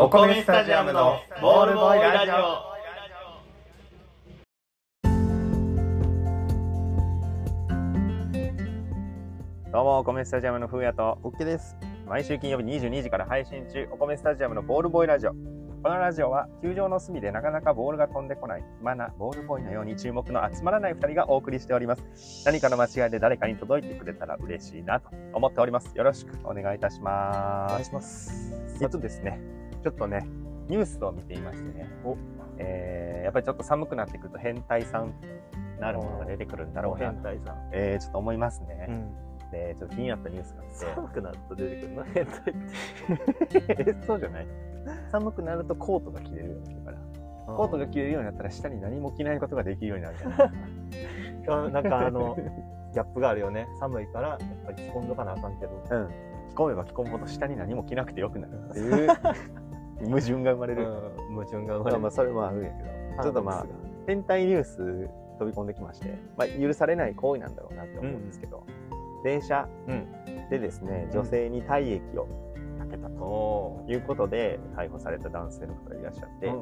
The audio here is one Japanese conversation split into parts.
お米スタジアムのボールボーイラジオどうも、お米スタジアムのふうやと、オッケーです。毎週金曜日22時から配信中、お米スタジアムのボールボーイラジオ。このラジオは、球場の隅でなかなかボールが飛んでこない、暇なボールボーイのように注目の集まらない2人がお送りしております。何かの間違いで誰かに届いてくれたら嬉しいなと思っております。よろしくお願いいたしおます。願いします。えっとですね、ちょっとね、ニュースを見ていましてね、えー、やっぱりちょっと寒くなってくると変態さんなるものが出てくるんだろうなと、態さん。えー、ちょっと思いますね。ん。で、ちょっと気になったニュースがあって。寒くなると出てくるの？変態って。え そうじゃない寒くなるとコートが着れるようになるからコートが着れるようになったら下に何も着ないことができるようになるじゃないなんかあの、ギャップがあるよね。寒いから、やっぱり着込んどかなあかんけど。うん着込めば着込むほど下に何も着なくてよくなるっていう 矛盾が生まれる、うん、矛盾が生まれる。まあまあそれもあるんやけど。ちょっとまあ変態ニュース飛び込んできまして、まあ、許されない行為なんだろうなって思うんですけど、電車。でですね女性に体液をかけたとおいうことで逮捕された男性の方がいらっしゃって、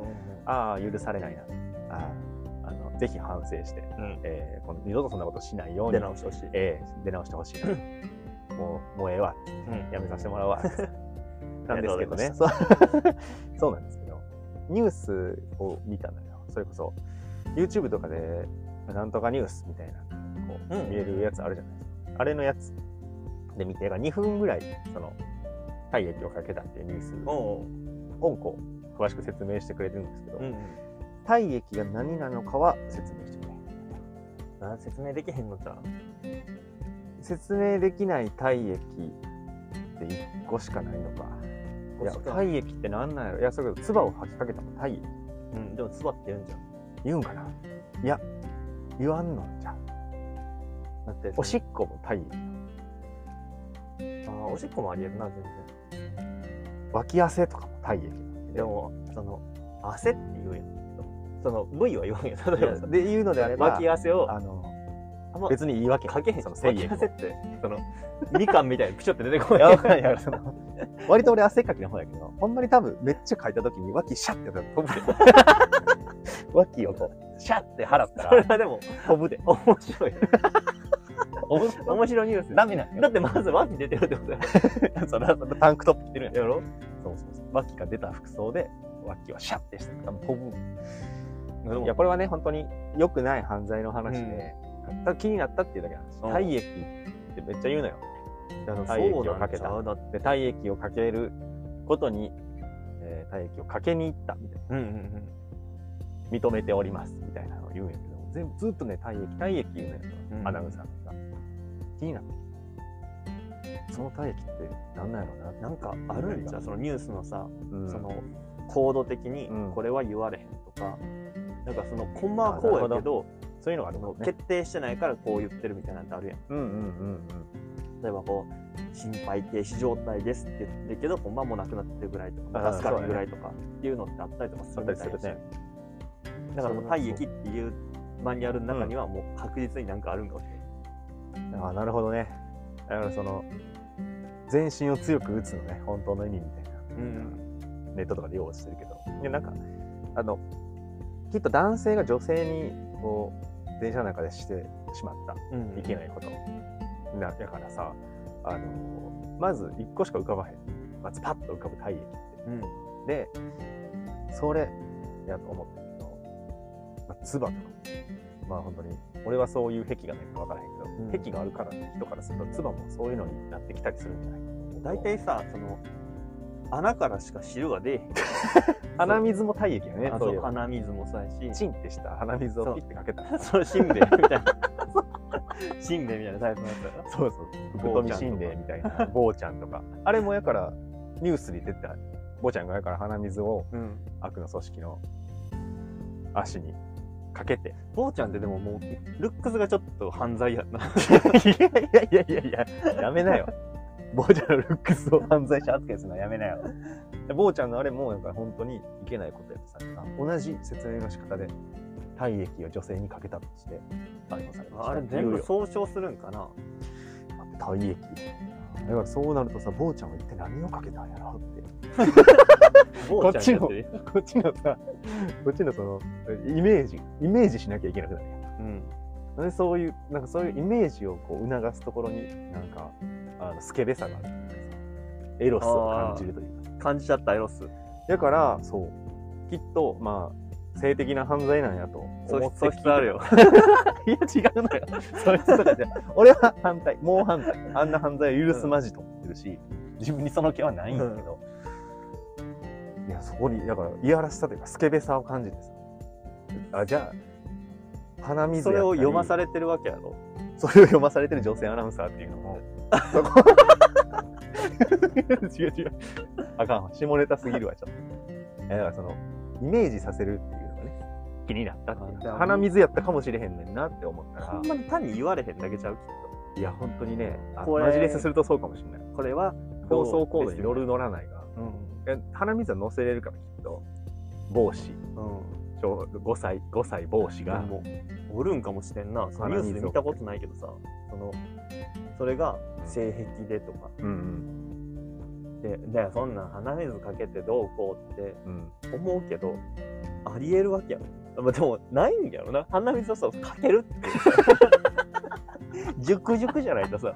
ああ許されないな。あああのぜひ反省してうん。えー、この二度とそんなことしないように。出直してほしい。えー出直してほしいな。もうもうええわ。うん。やめさせてもらうわ なんですけどね。そうそう。なんですけど。ニュースを見たのよ。それこそ。YouTube とかでなんとかニュースみたいなこう、うん見えるやつあるじゃないですか。あれのやつで見て2分ぐらいその体液をかけたっていうニュース。おうをこう詳しく説明してくれてるんですけど、うん。体液が何なのかは説明してくれあ説明できへんのじゃん。説明できない体液って1個しかないのかいや体液って何なんやろ？いやそれこそ唾を吐きかけたも体液うん、でも、つばって言うんじゃん。言うんかな？いや言わんのじゃんだって、おしっこも体液あーおしっこもありえるな、全然。脇汗とかも体液でも、その、汗って言うやん。その、部位は言わんやん。例えばさ、で言うのであれば脇汗を、あの別に言い訳かけへんその精脇液汗って、その、みかんみたいにプチョって出てこない。いやその 割と俺汗っかきの方やけどほんまに多分めっちゃかいた時に脇シャッて飛ぶで。脇をこうシャッて払ったそれらはでも、飛ぶで。面白い。面白い。ニュース。ダメなんよだってまず脇出てるってことや。それはそのタンクトップ着てるん。ややろ？そうそうそう。脇が出た服装で脇はシャッてして多分飛ぶ。いやこれはね本当に良くない犯罪の話で、ただ気になったっていうだけなんです。うん。体液ってめっちゃ言うのよ。体液をかけた。で体液をかけることに、えー体液をかけに行ったみたいな。うんうんうん。認めておりますみたいなのを言うんやけど全部ずっとね体液体液言うのよ、うん。アナウンサーが気になって。その体液って何なんやろうな。なんかあるんじゃうそのニュースのさ、うん。その、コード的にうん、これは言われへんとか、なんかその、コンマはこうやけど、そういうのがあるそののね決定してないからこう言ってるみたいなのってあるやん。うんうんうん例えばこう、心肺停止状態ですって言ってるけど、ほんまもうなくなってるぐらいとか、助かるぐらいとかっていうのってあったりとかすうんるみたいなあったりするねだからもう体液っていうマニュアルの中にはもう確実になんかあるんかもしれない。ああなるほどね。だからその全身を強く打つのね本当の意味みたいな。うん。ネットとかで用意してるけど。いやなんかあのきっと男性が女性にこう電車の中でしてしまった。うん。いけないこと。なだからさあのまず1個しか浮かばへん。まずパッと浮かぶ体液って。うん。でそれやと思ったけど、まあ、唾とか。まあ本当に俺はそういう癖がないか分からへんけど、うん。癖があるから人からすると唾もそういうのになってきたりするんじゃないか大体さ、その、穴からしか汁が出えへん。鼻水も体液よねあそう鼻水もそうやし、チンってした鼻水をピッてかけた。ら それしんべヱみたいな。しんべヱみたいなタイプのやつやろそうそう。福富しんべヱみたいな。坊ちゃんとか。あれもやからニュースに出てた。坊ちゃんがやから鼻水をうん。悪の組織の足にかけて。坊ちゃんってでももう、ルックスがちょっと犯罪やんな。いやいやいやいや、やめなよ。坊ちゃんのルックスを犯罪者扱いするのはやめなよ。で坊ちゃんのあれも、やっぱ本当にいけないことやってさ、同じ説明の仕方で体液を女性にかけたとして逮捕されました。あれ全部総称するんかな？体液。だからそうなるとさ、坊ちゃんは一体何をかけたんやろ？って。坊こっちのこっちのさ、こっちのその、イメージ、イメージしなきゃいけなくなるやんうん。でそういう、なんかそういうイメージをこう促すところに、なんか、あのスケベさがあるというかさエロスを感じるというかさ。感じちゃったエロス。だから、そう、きっと、まあ、性的な犯罪なんやと素思って素質あるよ。いや、違うのよ。そ質とかじゃ、俺は反対、もう反対。あんな犯罪を許すまじと思ってるし、自分にその気はないんだけど、いや、そこに、だから、いやらしさというか、スケベさを感じてさ、あ、じゃあ、鼻水それを読まされれてるわけやろ。それを読まされてる女性アナウンサーっていうのも、違う違う。あかんわ。下ネタすぎるわ、ちょっと。えだからその、イメージさせるっていうのがね、気になったって鼻水やったかもしれへんねんなって思ったらほん、まに単に言われへんだけちゃう、きっいや、本当にね、あこれマジレスするとそうかもしれない。と。これは、放送コードに乗るの。乗らないが、うん。え鼻水は乗せれるからきっと、帽子、うん。小5歳、5歳帽子が、もおるんかもしれんな。ニュースで見たことないけどさ、その、それが性癖でとか。うんうん、で、でそんなん鼻水かけてどうこうってうん。思うけど、ありえるわけやん。まあ、でも、ないんやろな。鼻水をさ、かけるって。熟熟じゃないとさ、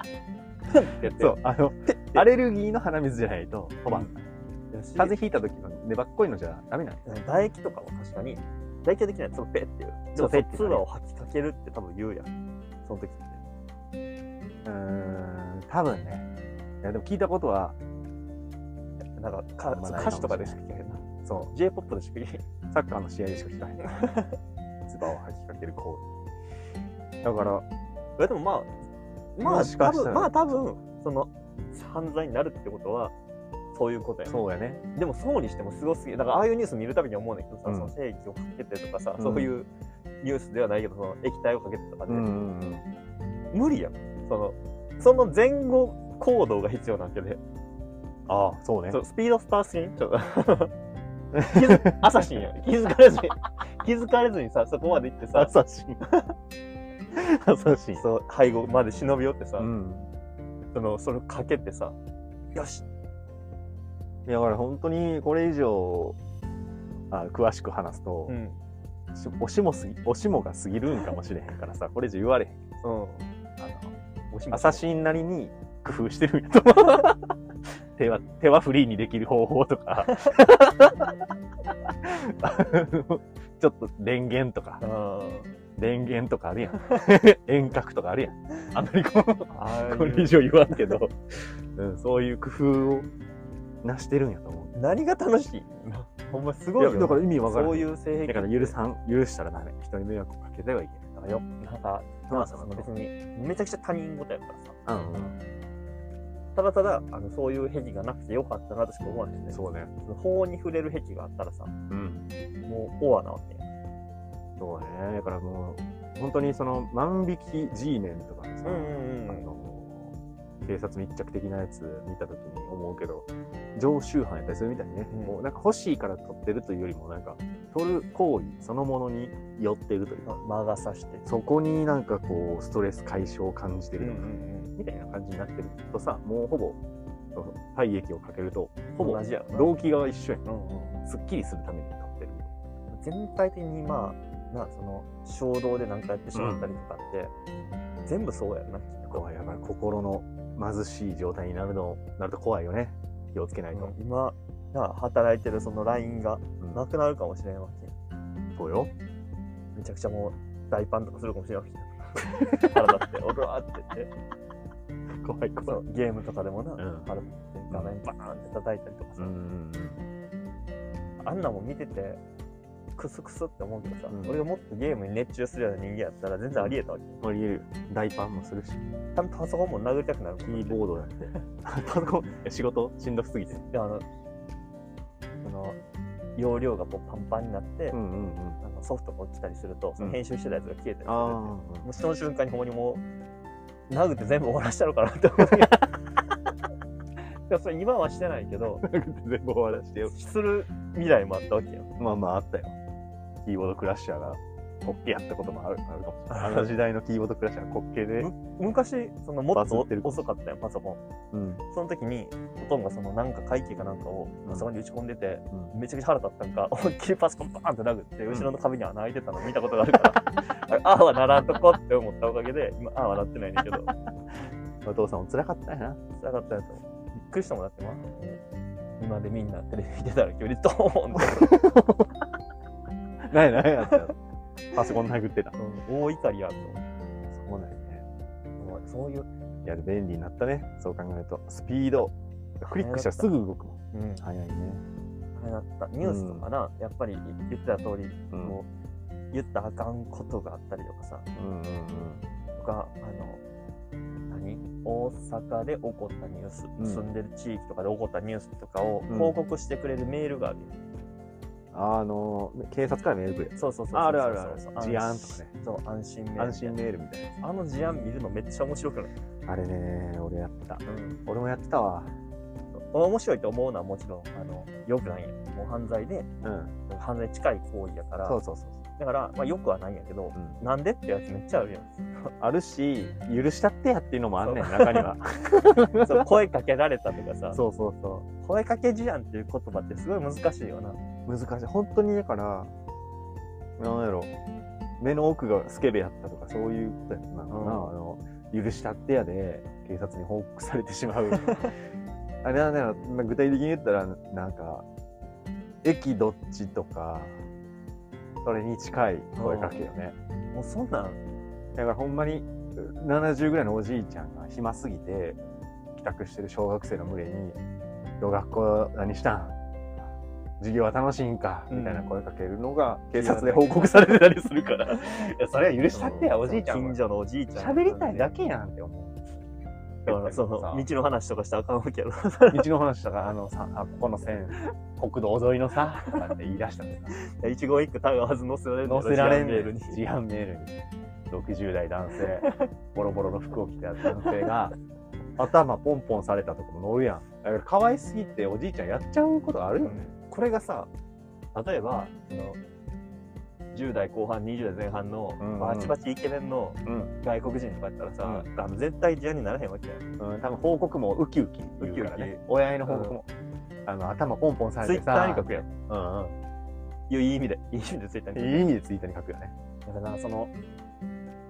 そう、あの、アレルギーの鼻水じゃないと、飛ばん。よし風邪ひいた時の粘っこいのじゃダメなんや唾液とかも確かに、唾液はできない。そのペッっていう。でも、そうペッてそっちを吐きかけるって多分言うやん。その時。うーん、多分ね。いや、でも聞いたことは、なんかか歌詞とかでしか聞かへんな。そ J-POP でしか聞けへん。う、サッカーの試合でしか聞かへん。唾を吐きかける行為。だから、えでもまあ、まあ多分、まあ多分、その、犯罪になるってことは、そういうことやね。そうやね。でもそうにしてもすごすぎる。だからああいうニュース見るたびに思うねんだけどさ、うんその精液をかけてとかさ、うんそういうニュースではないけど、その液体をかけてとかで、うんうんうん。無理やん。その、その前後行動が必要なわけで、ああ、そうねそ。うスピードスターすぎんちょっと。気づアサシンやん。気づかれずに、気づかれずにさ、そこまで行ってさ、優しい。優しい。そう、背後まで忍び寄ってさ、うん。その、それをかけてさ、よしいやだから本当にこれ以上、あ詳しく話すと、うん。しおしもすぎ、おしもが過ぎるんかもしれへんからさ、これ以上言われへん。うん。アサシンなりに工夫してるんやと思う。手は、手はフリーにできる方法とか、ちょっと電源とか、あ電源とかあるやん。遠隔とかあるやん。あんまりこう、あこれ以上言わんけど、うん、そういう工夫をなしてるんやと思う。何が楽しい？ほんますごいよ。だから意味わからん。そういう性癖だから許さん、許したらダメ。人に迷惑をかけてはいけだからよ。なんか、まあ、その別に、めちゃくちゃ他人事やからさ。うんうん。ただただ、あのそういう癖がなくてよかったなとしか思わないしね。そうね。法に触れる癖があったらさ、うん。もう、オアなわけや。そうね。だからもう、本当にその万引き G メンとかのさ、うんうんうんあの、警察密着的なやつ見たときに思うけど、常習犯やったりするみたいにね、うんもうなんか欲しいから取ってるというよりも、なんか、取る行為そのものに寄ってるというか、魔が差して。そこになんかこう、ストレス解消を感じてうんるとか、うんみたいな感じになってるとさ、もうほぼ、体液をかけると、ほぼ動機が一緒やん。うん。うんうん。すっきりするために取ってる。全体的にまあ、な、その、衝動でなんかやってしまったりとかって、全部そうやんな、きっと。怖い。だから心の貧しい状態になるの、なると怖いよね。気をつけないと。うん今、な働いてるそのラインがうんなくなるかもしれんわけやそうよ。めちゃくちゃもう大パンとかするかもしれんわけ や体って、おらーって言って、怖い怖い。ゲームとかでもな、ん腹立って画面バーンって叩いたりとかさ、うんうんあんなもん見てて、クスクスって思うけどさ、うん俺がもっとゲームに熱中するような人間やったら全然ありえたわけ。うん。ありえるよ。大パンもするし、ちゃんとパソコンも殴りたくなるもんキーボードだって。パソコン、え仕事しんどすぎて。で、あの、その、容量がこうパンパンになって、うんうんうん。あのソフトが落ちたりすると、そのうん編集してたやつが消えたりする。あもうその瞬間にほんまにもう、殴って全部終わらしたのかなって思うけど。それ今はしてないけど、あ。全部終わらしてよ。する未来もあったわけよ。まあまああったよ。キーボードクラッシャーが滑稽やったこともあるあるかも。しれない。あの時代のキーボードクラッシャーが滑稽で。昔、そのもっと遅かったよ、パソコン。うん。その時に、おとんがそのなんか会計かなんかをうん。パソコンに打ち込んでて、うん。めちゃくちゃ腹立ったんか、思いっきりパソコンバーンって殴って、後ろの壁に穴開いてたの 見たことがあるから、あ れああはならんとこって思ったおかげで、今、ああはなってないねんだけど、お父さんも辛かったんやな。辛かったやつ。びっくりしたもんだって、まあ、今でみんなテレビ見てたら急にドーンって、ないないやった。パソコン殴ってた。うん大怒りやと。そうなんよね。そういう、いや、便利になったね。そう考えると。スピード。クリックしたらすぐ動くもん。うん、早いね。あれだった。ニュースとかな、やっぱり言ってた通り、うんこう、言ったらあかんことがあったりとかさ、うんうんうん。とか、あの、何？大阪で起こったニュース、うん住んでる地域とかで起こったニュースとかをうん報告してくれるメールがあるよ。あの、警察からメールくれ。そうそうそうそう。あるあるあるそう。事案とかね。そう、安心メール。安心メールみたいあの事案見るのめっちゃ面白くない、な。あれね、俺やった。うん、俺もやってたわ。面白いと思うのはもちろん、あの、よくないんや。もう犯罪で、うん。犯罪に近い行為やから、そうそうそう。だから、まあよくはないんやけど、うんなんでってやつめっちゃあるやん。あるし、許したってやっていうのもあんねん、中には。そう声かけられたとかさ、そうそうそ声かけ事案っていう言葉ってすごい難しいよな。う。難しい。本当にだから、なんやろ、目の奥がスケベやったとか、そういうことやったな。うんあの、許したってやで、警察に報告されてしまう。あれなんだろう、まあ具体的に言ったら、なんか、駅どっちとか、それに近い声かけよね。もうそんなん、だからほんまに70ぐらいのおじいちゃんが暇すぎて帰宅してる小学生の群れに「どう学校何したん授業は楽しいんか?」みたいな声かけるのが警察で報告されてたりするから。いやそれは許したってやおじいちゃんは。近所のおじいちゃん。喋りたいだけやんって思う。だからそのさ道の話とかしたらあかんわけやろ。道の話とかあのさあここの線国道沿いのさとかって言い出したらさ。一期一句たがわず載せられる載せられメールに。自販メールに。60代男性ボロボロの服を着た男性が頭ポンポンされたとかも載るやん。だから可愛すぎておじいちゃんやっちゃうことあるよね、これがさ、例えば、その10代後半、20代前半のうんうん。バチバチイケメンのうん。外国人とかやったらさ、うあの絶対事案にならへんわけやん。うん、多分報告もウキウキ。ねウキウキ親への報告も、あの頭ポンポンされツイッてさターに書くやん。うんうん。いういい意味で、いい意味でツイッターに書く。いい意味でツイッターに書くよね。だからその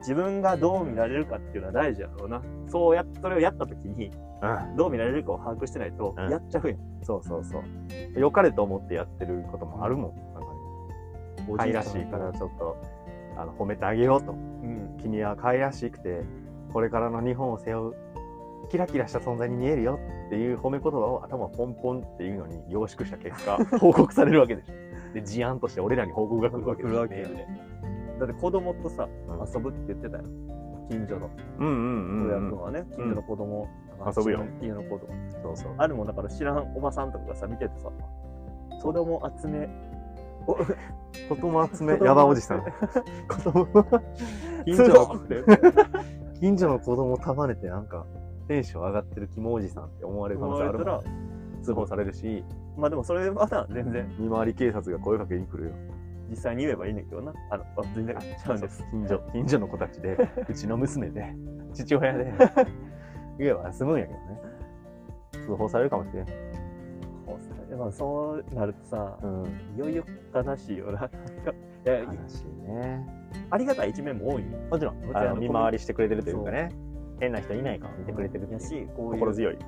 自分がどう見られるかっていうのは大事やろうな。そうや、それをやった時にうん。どう見られるかを把握してないとうん。やっちゃうやん。そうそうそう。良かれと思ってやってることもあるもん。なんかね。可愛らしいからちょっとあの褒めてあげようと。うん。君は可愛らしくてこれからの日本を背負うキラキラした存在に見えるよっていう褒め言葉を頭ポンポンっていうのに凝縮した結果 報告されるわけでしょ。で事案として俺らに報告が来るわけでしょだって子供とさ、うん。遊ぶって言ってたよ。近所の。うんうん親君はね、近所の子供、遊ぶよ。家の子供。そうそう。あるもんだから知らんおばさんとかがさ、見ててさ、子供集め、お子供集め。ヤバおじさん。子供近所の。近所の子供束ねて。なんかテンション上がってるキモおじさんって思われる可能性あるもん。思われ通報されるし。まあでもそれはな、全然、見回り警察が声かけに来るよ実際に言えばいいねんけどな。あの、あ全然ちゃうんです。近所近所の子たちで うちの娘で父親で。言えば済むんやけどね。通報されるかもしれん、まあそうなるとさ、うん、いよいよ悲しいよな。いや悲しいね。ありがたい一面も多い。よ。もちろん見回りしてくれてるというかね。変な人いないか見てくれてるし、こういう心強い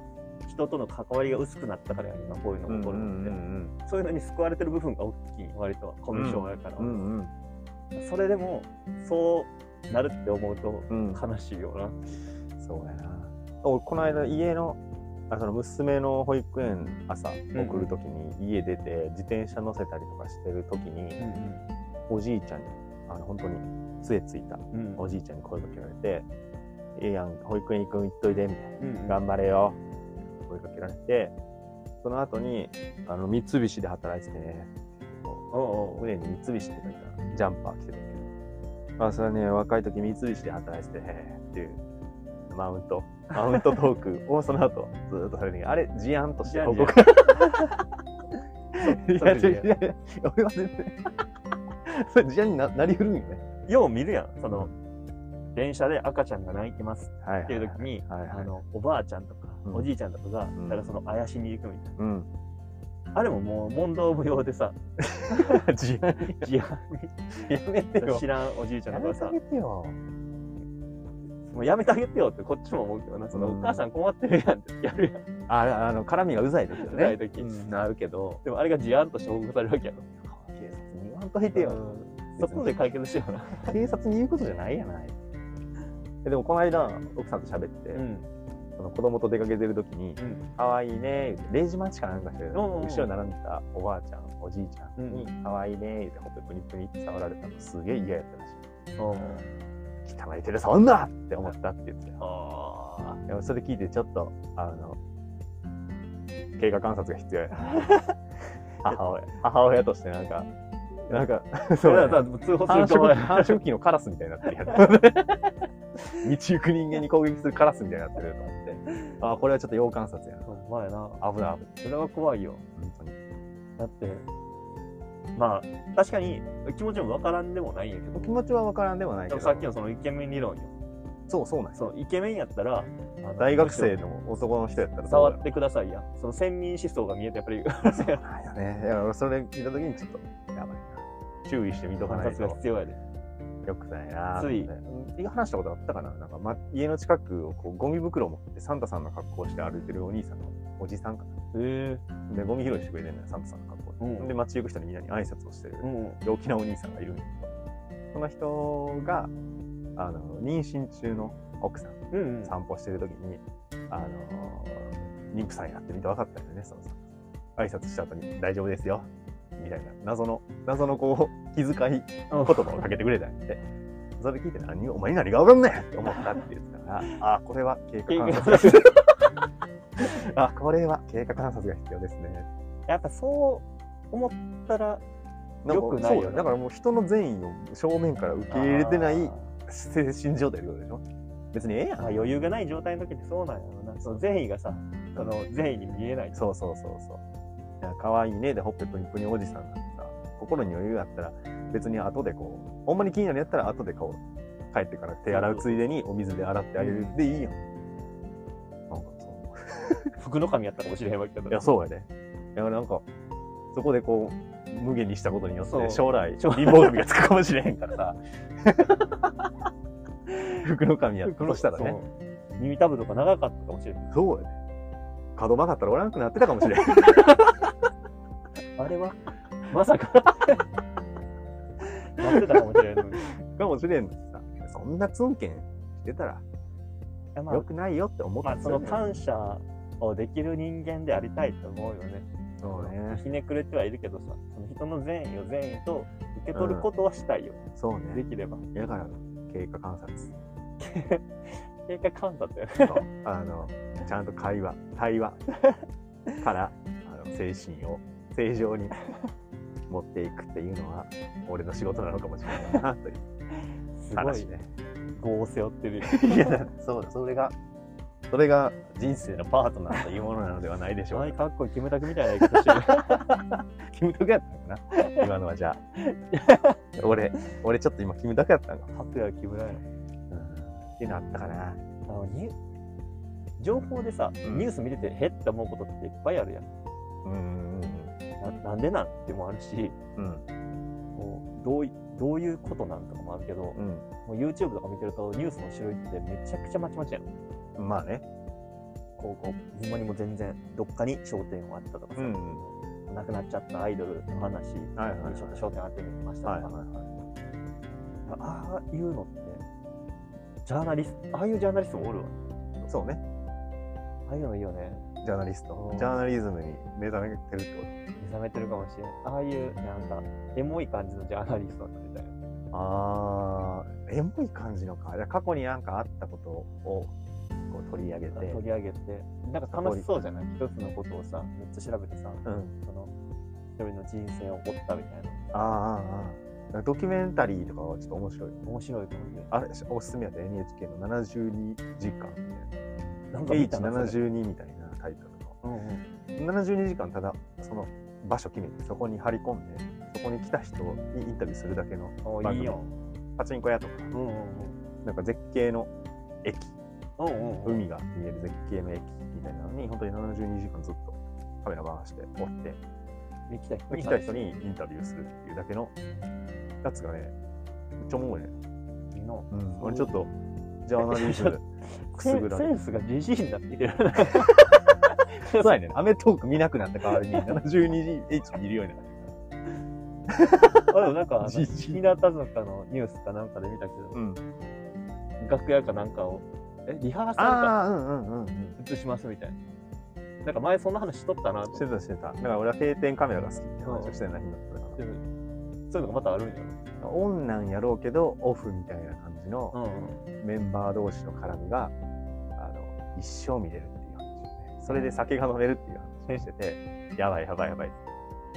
人との関わりが薄くなったからや今こういうのが起こるので、んそういうのに救われてる部分が大きい、割とコミュ障やから、うんうんそれでもそうなるって思うとうん。悲しいよな。そうやな。俺この間家のあその娘の保育園朝送るときに家出て自転車乗せたりとかしてるときにおじいちゃんにあの本当に杖ついたうん。おじいちゃんに声かけられて「ええやん保育園行くん行っといで」みたいうんうんな「頑張れよ」声かけられてその後にあの三菱で働いててねおうおう胸に三菱って書いたジャンパー着てたけど、あ、それはね、若い時三菱で働いてて、っていうマウント、マウントトークをその後ずーっとされてるあれ、事案として報告。いや、いや俺は全然、それ事案にななりうるんよね。よう見るやん。その、電車で赤ちゃんが泣いてますはい。っていう時に、おばあちゃんとか、うんおじいちゃんとかが、んだからその、あやしに行くみたいな。うん。あれももう問答無用でさ、自販やめてよ知。らんおじいちゃんとかさやめてよ。もうやめてあげてよってこっちも思うけどな、その、うんお母さん困ってるやんってやるやん。あ、あの、絡みがうざい時だね。うざい時うんなるけど、でもあれが事案として報告されるわけやろ。警察に言わんといてよ。そこで解決してよな。警察に言うことじゃないやない。えでも、この間、奥さんと喋って、うん。その子供と出かけてる時に、うん。可愛いね言うて、0時待ちかなんかして、後ろに並んでたおばあちゃん、おじいちゃんに、う可愛いね言うて、ほっぺプニプニって触られたのすげえ嫌やったらしい。うん。汚い手で触んなって思ったって言ってでもそれ聞いてちょっと、あの、経過観察が必要や。母親。母親としてなんか、なんか、あ。そうだから通報す繁ると殖繁殖期のカラスみたいになってるやん。道行く人間に攻撃するカラスみたいになってる。あ、これはちょっと要観察やな。ほんまやな。危ない危ない。それは怖いよ。本当に。だって、まあ、確かに気持ちもわからんでもないんやけど、気持ちは分からんでもないけど。さっきのそのイケメン理論よ。そうそうなんそう、イケメンやったら、大学生の男の人やったら触ってくださいや。その先民思想が見えて、やっぱりそうなんよね。いや、俺それ聞いた時にちょっと、やばいな。注意して見とか観ないと察が必要やで。よくないなつい話したことあったかな？なんか、ま、家の近くをこうゴミ袋を持ってサンタさんの格好をして歩いてるお兄さんのおじさんかへな。で、ゴミ拾いしてくれてるのよ、サンタさんの格好で。うんで、街行く人にみんなに挨拶をしてるえ。うん。陽気なお兄さんがいるんだけど、その人が、あの、妊娠中の奥さん、うんうん。散歩してる時に、あの、妊婦さんやってみて分かったよね、そのさ。挨拶した後に大丈夫ですよ。みたいな、謎の、謎のこう、気遣い言葉をかけてくれたんで、それ聞いて何？お前に何が分かんねんって思ったって言ってたから、あ、これは経過観察。あ、これは経過観察が必要ですね。やっぱそう思ったら、よくないよなそうだからもう人の善意を正面から受け入れてないあ精神状態ってことでしょ？別にええやん。余裕がない状態の時ってそうなんやろな。その善意がさ、その善意に見えない。そうそうそうそう。いや可愛いねでほっぺぷにぷにおじさんなんてさ、心に余裕あったら別に後でこう、ほんまに気になるやったら後でこう、帰ってから手洗うついでにお水で洗ってあげるでいいやん。なんかそう。服の神やったかもしれへんわけど。いや、そうやで。いや、なんか、そこでこう、無限にしたことによって将来、将貧乏神がつくかもしれへんからさ。服の神やったとしたらね。耳たぶとか長かったかもしれない。そうやで。角曲がったらおらんくなってたかもしれん。あれは、まさか。なってたかもしれんのに。いかもしれんのにさ。そんなツンケンしてたらやまあ良くないよって思ってまあ、その感謝をできる人間でありたいと思うよね。そうね。ひねくれてはいるけどさ、その人の善意を善意と受け取ることはしたいよ。そうね。できれば。だから、経過観察。経過観察やね。あの、ちゃんと会話、対話から、あの精神を正常に持っていくっていうのは、俺の仕事なのかもしれないな、という すごい話ね。業を背負ってるよ。いや、そうだ、それが、それが人生のパートナーというものなのではないでしょうはい、か。かっこいいキムタクみたいな言い方してる。キムタクやったんかな？今のはじゃあ。俺、俺ちょっと今キムタクやったんか。ハプや木村や。うん。っていうのあったかな。あのニュ情報でさ、うんニュース見ててへって思うことっていっぱいあるやん。うん。ななんでなんってもあるし、うん。こうどういどういうことなんとかもあるけど、もうん。う YouTube とか見てるとニュースの種類ってめちゃくちゃまちまちやん。うん。まあね。こうこうほんまにもう全然どっかに焦点を当てたとかさ、うん亡くなっちゃったアイドルの話に。ちょっと焦点当ててみましたとか、はいはいはい。ああいうのってジャーナリストああいうジャーナリストもおるわそうね。ああいうのいいよねジャーナリストう。んジャーナリズムに目覚めてるってこ目覚めてるかもしれんああいうなんかエモい感じのジャーナリストになりたいとあー、エモい感じのか。じゃあ過去になんかあったことをこう取り上げて。取り上げてなんか楽しそうじゃない？一つのことをさめっちゃ調べてさうん。その一人の人生を追ったみたいなあーあー、あードキュメンタリーとかはちょっと面白い。面白いかもねあれ、おすすめやで NHK の72時間みたいな。なんか見たなそれ H72 みたいなタイトルの。うんうん72時間ただその場所決めてそこに張り込んでそこに来た人にインタビューするだけの番組おいいよパチンコ屋とか、うんうんうん。なんか絶景の駅、うんうんうん。海が見える絶景の駅みたいなのに、本当に72時間ずっとカメラ回して追って、行きたい人来た人にインタビューするっていうだけのやつがね、めっちゃおもろいね。いいな。うん、俺ちょっと、ジャーナリズム くすセぐられて。ンスがじじいになってる。そうやね。アメトーク見なくなった代わりに 72H 見るようになっあでもなんか、日向坂のニュースかなんかで見たけど、た。うん。楽屋かなんかを、え、リハーサルか？うんうん。映しますみたいな。なんか前そんな話しとったなとしてたしてた。だから俺は定点カメラが好きって話をしてない日だったから。そういうのがまたあるんやオンなんやろうけど、オフみたいな感じの。メンバー同士の絡みが、あの、一生見れる。それで酒が飲めるっていう話をしてて、やばいやばいやばい。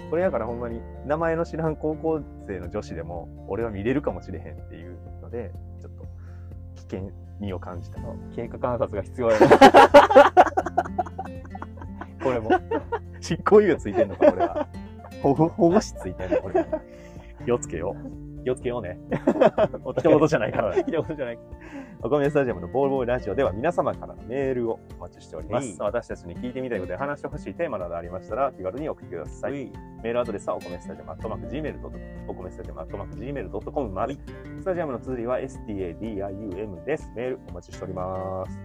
これやからほんまに名前の知らん高校生の女子でも俺は見れるかもしれへんっていうので、ちょっと危険味を感じた。経過観察が必要やな。これも。執行猶予ついてんのか、これは。保護保護士ついてんの、これ。気をつけよう。気をつけようね。一言じゃないからね。聞いたことじゃない。お米スタジアムのボールボーイラジオでは皆様からのメールをお待ちしておりまはいす。私たちに聞いてみたいことや話してほしいテーマなどありましたら気軽に送ってください。メールアドレスはお米スタジアムアットマーク Gmail.com お米スタジアムアットマーク Gmail.com まで。スタジアムの綴りは STADIUM です。メールお待ちしております。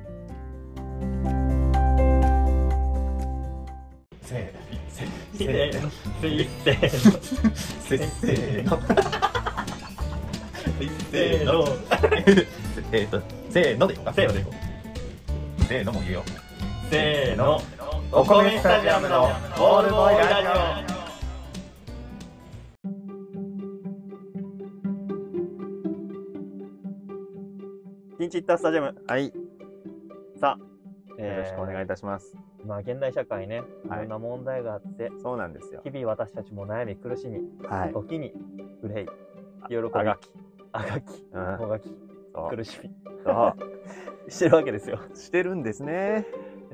せーせせーの。せーせーのせーの えっとせーのでいこうかせーのでいこうせーのも言うよせーの。お米スタジアムのボールボーイラジピンチヒッタースタジアム。はい。よさあ、ろしくお願いいいたします。まあ、現代社会ね、いろんな問題があって、そうなんですよ。日々私たちも悩み苦しみ、はい。時に憂い、喜び、あがき。あがき、うんもがき、そう苦しみ、そう。してるわけですよ。してるんですね。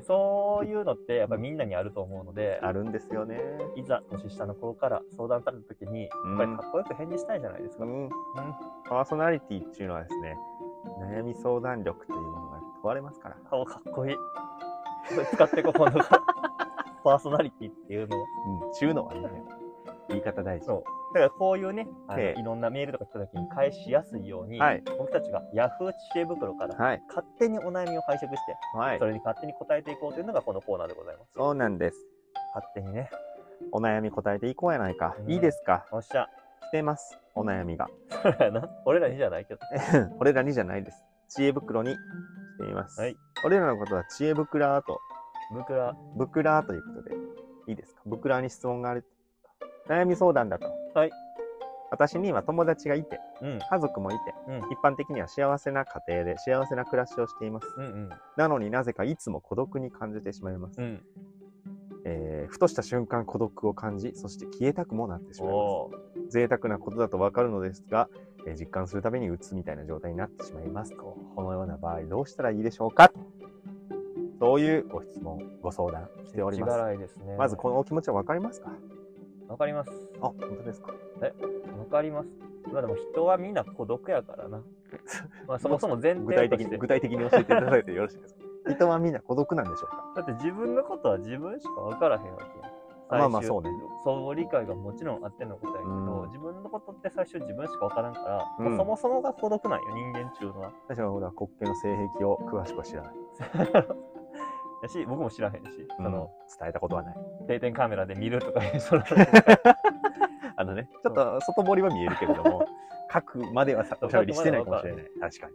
そういうのって、やっぱりみんなにあると思うので、あるんですよね。いざ年下の子から相談された時に、やっぱりかっこよく返事したいじゃないですか。うん。パーソナリティっていうのはですね、悩み相談力というものが問われますから。顔かっこいい。これ使ってこ、今度。パーソナリティっていうのを。うん。ちゅうのはいいね。言い方大事。そう。だからこういうね、あのええいろんなメールとか来た時に返しやすいように、はい僕たちが Yahoo 知恵袋からはい。勝手にお悩みを拝借して、はいそ。れに勝手に答えていこうというのがこのコーナーでございます。そうなんです。勝手にね。お悩み答えていこうやないか。うんいいですか？おっしゃ。来てます。お悩みが。それやな。俺らにじゃないけど。俺らにじゃないです。知恵袋に来ています。はい。俺らのことは知恵袋と、僕ら、袋ということで、いいですか？袋に質問がある。悩み相談だと。はい。私には友達がいて、うん。家族もいて、うん。一般的には幸せな家庭で幸せな暮らしをしています。うんうん。なのになぜかいつも孤独に感じてしまいます。うん。えーふとした瞬間孤独を感じ、そして消えたくもなってしまいまおーす。贅沢なことだとわかるのですが、えー実感するたびに鬱みたいな状態になってしまいます。このような場合どうしたらいいでしょうか？そういうご質問、ご相談しております。力いですね。まずこのお気持ちはわかりますか？わかります。あ、本当ですかわかります。まあでも人はみんな孤独やからな。まあそもそも前提具体的に。具体的に教えていただいてよろしいですか 人はみんな孤独なんでしょうかだって自分のことは自分しか分からへんわけやまあまあそうねそう理解がもちろんあってのことやけど、うん自分のことって最初自分しか分からんから、うんもうそもそもが孤独なんよ、人間っていうのは。私はほら、国旗の性癖を詳しくは知らない。やし、僕も知らへんし、その、うん伝えたことはない。定点カメラで見るとか あのね、ちょっと外堀は見えるけれども、書くまではさおしゃべりしてないかもしれない。確かに。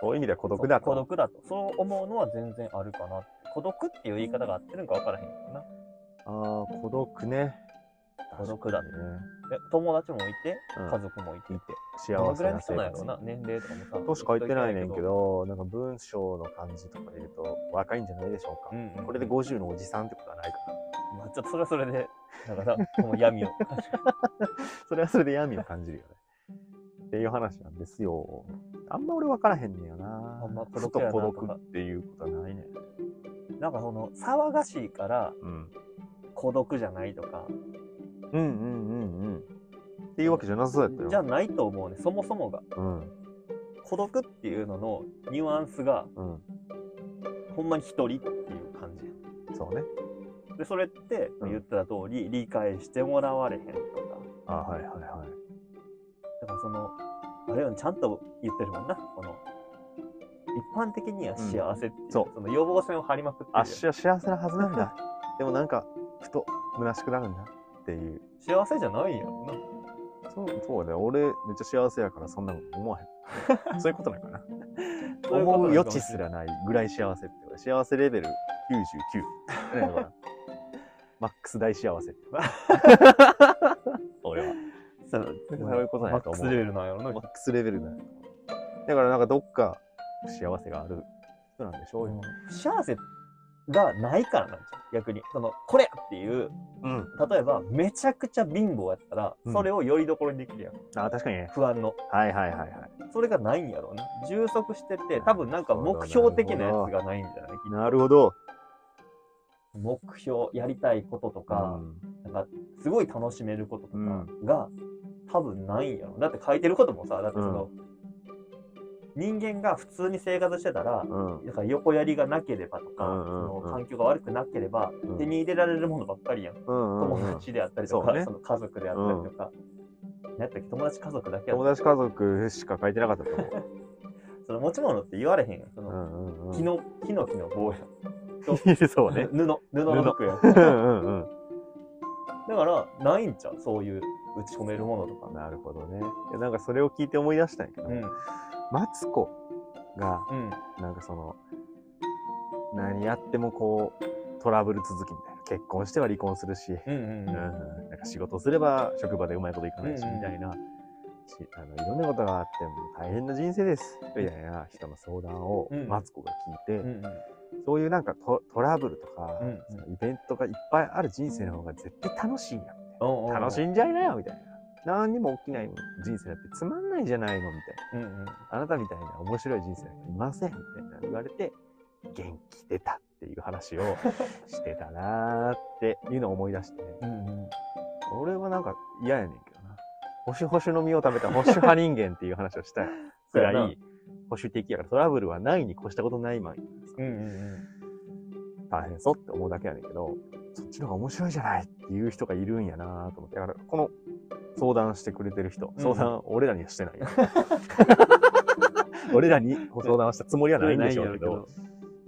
そういう意味では孤独だと。孤独だと。そう思うのは全然あるかな。孤独っていう言い方が合ってるんか分からへんけどな。ああ、孤独ね。孤独だね友達もいて、うん家族もいて。いて、どの幸せな生ぐらいの人なんやろ活うな、年齢とかもさ。としか言ってないねんけど、なんか文章の感じとか見ると若いんじゃないでしょうか。うんうんこれで50のおじさんってことはないかな。まあ、ちょっとそれはそれで、なんかさ、この闇を。それはそれで闇を感じるよね。っていう話なんですよ。あんま俺分からへんねんよな。あんま孤ふ独やなと孤とか独っていうことはないねん。なんかその、騒がしいからうん。孤独じゃないとか、うんうんうんうん。っていうわけじゃなさそうやったよ。じゃないと思うねそもそもがうん。孤独っていうののニュアンスがうん。ほんまに一人っていう感じそうね。でそれってうん言った通り理解してもらわれへんとかあはいはいはい。だからそのあれよちゃんと言ってるもんなこの一般的には幸せっていう、そうその予防線を張りまくってるあ幸せなはずなんだ。でもなんか、ふと虚しくなるんだっていう。幸せじゃないんやろなそう、そうね。俺、めっちゃ幸せやから、そんなこと思わへん。そういうことなんかな。思う余地すらないぐらい幸せって。幸せレベル99。何やろなマックス大幸せって。俺は。そうそういうことなんやと思うマックスレベルなんやろなマックスレベルだよ。だからなんかどっか幸せがある人なんでしょうよ。不幸せがないからなんじゃん逆に。そのこれやっていううん。例えばめちゃくちゃ貧乏やったら、うん。それをよりどころにできるやん。あ、確かにね。不安の。はいはいはいはい。それがないんやろうな。充足してて多分なんか目標的なやつがないんじゃない？なるほど。目標やりたいこととか、なんかすごい楽しめることとかが、多分ないんやろだって書いてることもさだってその、人間が普通に生活してたら、うん。うん。だから横やりがなければとか、うんうんうんその環境が悪くなければ、うん手に入れられるものばっかりやん。うんうんうん友達であったりとか、そうねその家族であったりとか。何やったっけ友達家族だけ友達家族しか書いてなかったと思う。その持ち物って言われへん。その、うんうんうん。木の、ヒノキの棒やん。そうね。布、布の服やん。うんうんうん。だから、ないんちゃう？そういう打ち込めるものとか。なるほどね。いやなんかそれを聞いて思い出したんやけど、うん。マツコが、うん。なんかその、何やってもこう、トラブル続きみたいな。結婚しては離婚するし、うんなんか仕事すれば職場でうまいこといかないし、みたいな。しあのいろんなことがあっても大変な人生です。みたいな人の相談をうんマツコが聞いて、うんうん。そういうなんかトトラブルとか、うんうんイベントがいっぱいある人生の方が絶対楽しいやん。おうおう楽しんじゃいなよみたいな。何にも起きない人生だってつまんないじゃないのみたいな。うんうん。あなたみたいな面白い人生なんかいませんみたいな言われて、元気出たっていう話をしてたなーっていうのを思い出して、うんうん。俺はなんか嫌やねんけどな。保守保守の実を食べた保守派人間っていう話をしたい くらい保守的やからトラブルはないに越したことないまんやうんうん大変そうって思うだけやねんけど、そっちの方が面白いじゃないっていう人がいるんやなと思って。だから、この相談してくれてる人、うん相談、俺らにはしてないよ。俺らに相談したつもりはないんでしょうけど、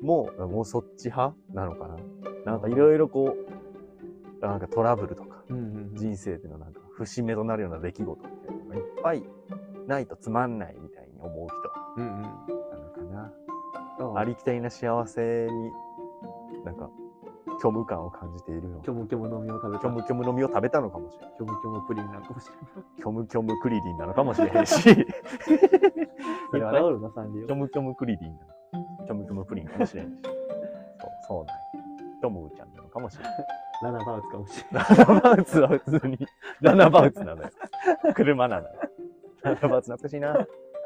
もう、もうそっち派なのかな。なんかいろいろこう、なんかトラブルとか、うんうん。人生でのなんか節目となるような出来事みたいなのがいっぱいないとつまんないみたいに思う人うんうん。なのかな。あありきたりな幸せに、なんか、虚無感を感じているの。キョムキョムの実を食べた。虚無虚無の実を食べたのかもしれない。キョムキョムプリンなんかもしれない。虚無虚無クリリンなのかもしれへんし。い？っぱいおるな、サンリオ虚。無虚無クリリンなのか。虚無虚無プリンかもしれんし。そう、そうなんや虚無ちゃんなのかもしれない。ラナバウツかもしれラナバウツは普通に、ラナバウツなのよ。車なのよ。ラナバウツ懐かしいな。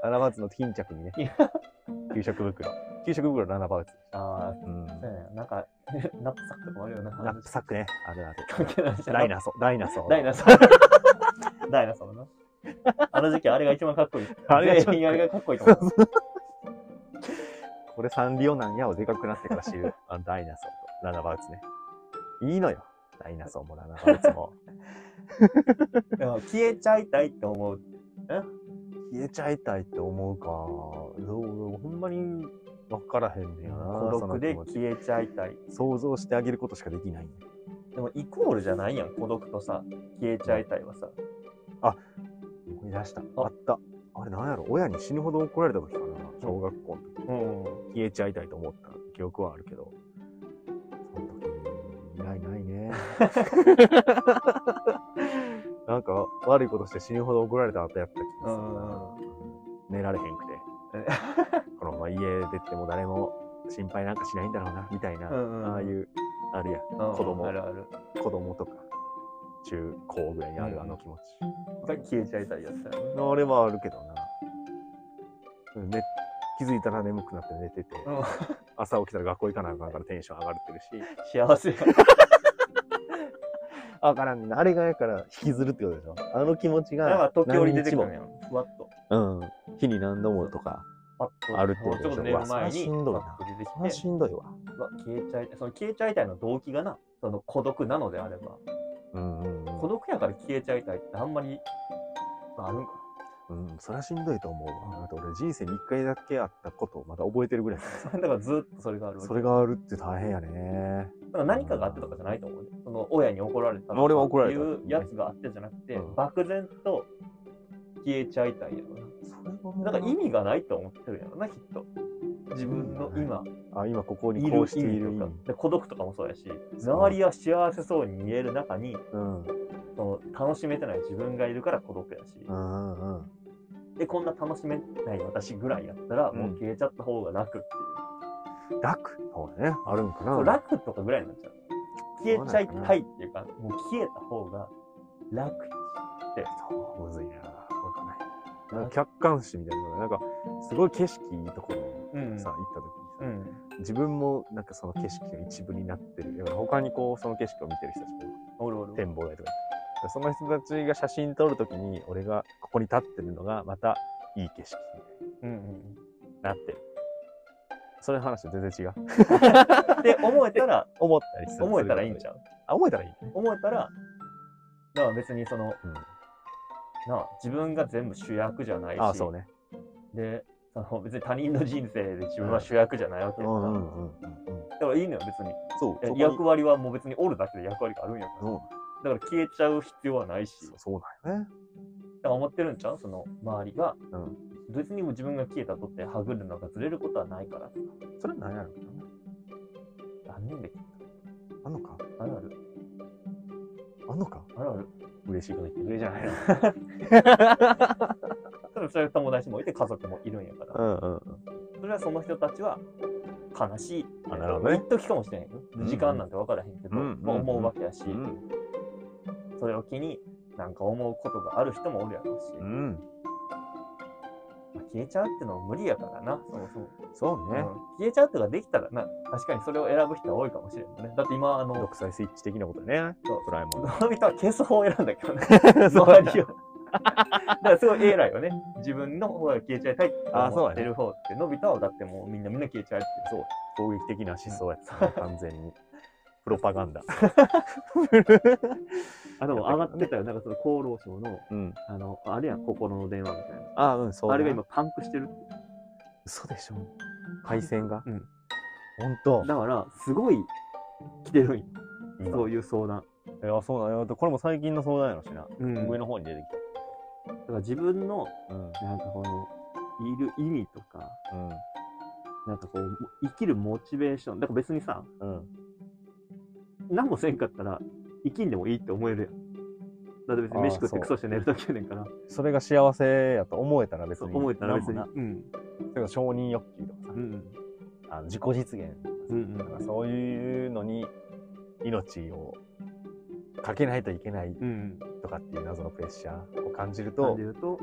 ラナバウツの巾着にね。給食袋。給食袋ラナバウツ。ナップサックとかもあるよな。ナップサックね。あるある。関係ないじゃんダイナソー。ダイナソー。ダイナソー。ダイナソー な。あの時期あれが一番かっこいい。あれが一番全員あれがかっこいいと思う。これサンリオなんやをでかくなってから知る。あのダイナソーとラナバウツね。いいのよ。ダイナソーもラナバウツも。でも消えちゃいたいって思う。消えちゃいたいって思うか。どうほんまに分からへんねやな。孤独で消えちゃいたい。想像してあげることしかできない。でもイコールじゃないやん、孤独とさ、消えちゃいたいはさ。思い出した。ああった。あれなんやろ？親に死ぬほど怒られた時かな。小学校の時。うん。消えちゃいたいと思った記憶はあるけど。その時、いないないね。なんか悪いことして死ぬほど怒られた後やった気がするな。寝られへんくて。家出ても誰も心配なんかしないんだろうな、みたいな。うんうんああいう、あるやん。うん子供あるある。子供とか、中高ぐらいにあうんるあの気持ち。が消えちゃいたいやつだよね。あれはあるけどな。ね、気づいたら眠くなって寝てて、うん朝起きたら学校行かなあかんからテンション上がってるし、幸せや。わからん。あれがやから引きずるってことでしょ。あの気持ちが。時折出てくるんやん。ふわっと。もうん。日に何度もとか。パッと。あるってことでしょ？ちょっと寝る前に、しんどいなしんどいわ。消えちゃいたい。その消えちゃいたいの動機がな、その孤独なのであれば、うんうんうん。孤独やから消えちゃいたいってあんまり、あるんかうん、それはしんどいと思うわ。だって俺人生に一回だけあったことをまだ覚えてるぐらいだから。だからずっとそれがあるそれがあるって大変やね。だから何かがあってとかじゃないと思うね。その親に怒られたとかいうやつがあってじゃなくて、うん漠然と消えちゃいたいやろそれはもうな。だから意味がないと思ってるやろな、きっと。自分の今、あ、今ここにいるこうしている意味とか。で孤独とかもそうやし、周りは幸せそうに見える中に、うん。その楽しめてない自分がいるから孤独やし、うんうんうん。で、こんな楽しめない私ぐらいやったら、うんもう消えちゃった方が楽っていう。楽？そうだね。あるんかな。そう楽とかぐらいになっちゃう。消えちゃいたいっていうか、もう消えた方が楽って。そうむずいな。なんか客観視みたいなのが、なんか、すごい景色いいところうんにさ、行った時にさ、うん。自分もなんかその景色の一部になってる。他にこう、その景色を見てる人たちも。展望台とかでその人たちが写真撮るときに、俺がここに立ってるのが、またいい景色うんうん。になってる。それの話と全然違う。って思えたら、思ったりする。思えたらいいんちゃう？あ、思えたらいいね。思えたら、だから別にその、うん。なあ自分が全部主役じゃないし、ああ、そうね。で、その別に他人の人生で自分は主役じゃないわけうやから。だからいいのよ、別に。そう。役割はもう別におるだけで役割があるんやから。そうだから消えちゃう必要はないし、そうだよね。だから思ってるんちゃう？その周りが、うん別にもう自分が消えたとってはぐるのがずれることはないから。それは何やろうな。何年であんのか？あるある。あんのか？あるある。嬉しいこと言ってくれじゃないの。それは友達もいて家族もいるんやから。うんうんうん。それはその人たちは悲しい。あなるほどね一時かもしれへんよ。うん時間なんて分からへんけど、うんまあ思うわけやし、うん。それを機になんか思うことがある人もおるやろうし、うん。まあ消えちゃうってのも無理やからな、そもそも。そうねうん。消えちゃうってのができたらな、確かにそれを選ぶ人は多いかもしれんね。だって今、あの、独裁スイッチ的なことね。そうドラえもん。のび太は消す方を選んだけどね。そう周りを。だからすごい偉いよね。自分の方が消えちゃいたいってあそうやね思ってる方って、のび太はだってもうみんなみんな消えちゃうって。そう。攻撃的な思想やったね、完全に。プロパガンダ。あ、でも上がってたよ。なんかその厚労省の、うん。あの、あれやん、心の電話みたいな。あ、うん、そうだ。あれが今パンクしてるって。嘘でしょ回線がうん。本当だから、すごい来てるんよ。今そういう相談。いや、そうだよ。これも最近の相談やろしな。うん。だか上の方に出てら自分の、きた。うん。なんかこの、いる意味とか、うん。なんかこう、生きるモチベーション。だから別にさ、うん。何もせんかったら、生きんでもいいって思えるやん。だって別に飯食ってクソして寝るだけやねんから。それが幸せやと思えたら別に。思えたら別に。うん。それが承認欲求とかさう、ん。あの自己実現とかさうんうんなんかそういうのに命をかけないといけないうん。とかっていう謎のプレッシャーを感じる感とじると、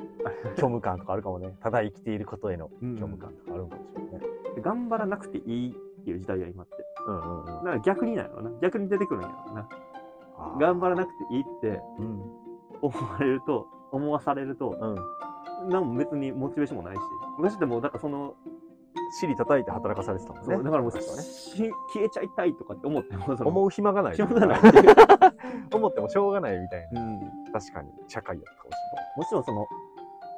虚無感とかあるかもね。ただ生きていることへのうん虚無感とかあるかもしれないね。頑張らなくていいっていう時代や、今って。うんうんうんだから逆になのな。逆に出てくるんやろな。頑張らなくていいってうん。思われると、思わされると、うん。なんも別にモチベーションもないし。昔ってもう、だからその、尻叩いて働かされてたもんね。だからもう、ね。し消えちゃいたいとかって思っても、思う暇がない。思ってもしょうがないみたいな。うん。確かに社会やったかもしもちろんその、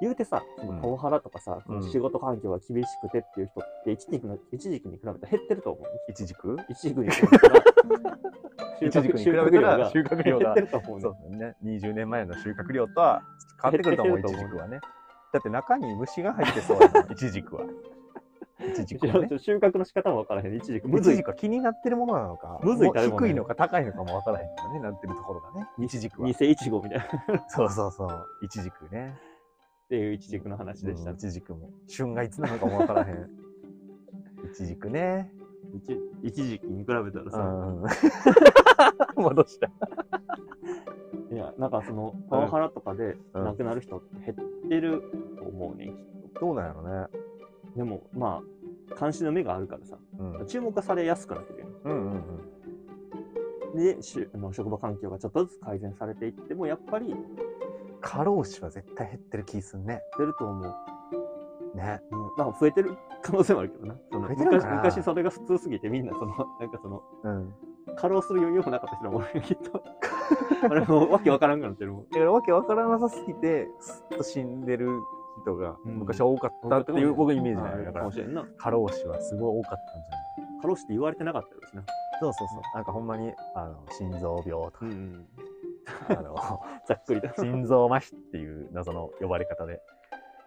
言うてさ、そのうんパワハラとかさ、うん仕事環境が厳しくてっていう人って一時期の、一時期に比べたら減ってると思う。一軸一時期に比べたら、収 一軸に比収穫量が収穫量が減ってると思うねそう。ね。20年前の収穫量とは変わってくると思う、一軸はね。だって中に虫が入ってそうやな、一軸は。一軸はね。収穫の仕方もわからへん。一時期。むずい一軸。は気になってるものなのか、むずい低いのか高いのかもわからへんからね、なってるところがね。一軸は偽。いちごみたいな。っそうそうそう。一軸ね。ていう一軸の話でした。うん一軸も。旬がいつなのかもわからへん。一軸ね。一一時期に比べたらうさ、ん。戻した。いや、なんかその、パワハラとかでうん亡くなる人って減ってると思うね、きっどうなんやろね。と。でも、まあ、監視の目があるからさ、うん。注目されやすくなってるよね。うんうんうん。でしゅあの職場環境がちょっとずつ改善されていってもやっぱり過労死は絶対減ってる気すんね。出ると思う。ね。うん、なんか増えてる可能性もあるけどな。その昔昔それが普通すぎてみんなその、なんかその、うん。過労する余裕もなかった人もきっと。あれもうわけわからんくなってるもん。だからわけわからなさすぎて、すっと死んでる人がうん昔は多かったっていう僕イメージない。だから。過労死はすごい多かったんじゃない？過労死って言われてなかったですな。そうそうそう。なんかほんまに、あの、心臓病とか、ん。あの、ざっくりだ。心臓麻痺っていう謎の呼ばれ方で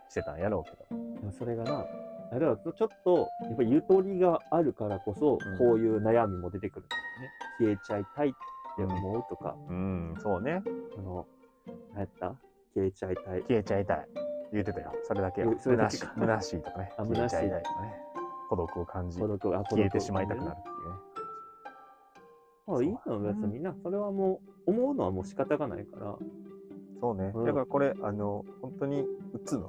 してたんやろうけど。でもそれがな、あれはちょっと、やっぱりゆとりがあるからこそ、うんこういう悩みも出てくるんだよね。消えちゃいたいって思うとか、うん、そうね。あの、何やった？消えちゃいたい。消えちゃいたい。言ってたよ。それだけ。それだけか虚しいとかね。あ虚しいとかね。孤独を感じ、孤独あ孤独消えてしまいたくなるっていうね。まあいいの別にな、それはもう、思うのはもう仕方がないから、そうね。うんだからこれ、あの、本当に、うつの、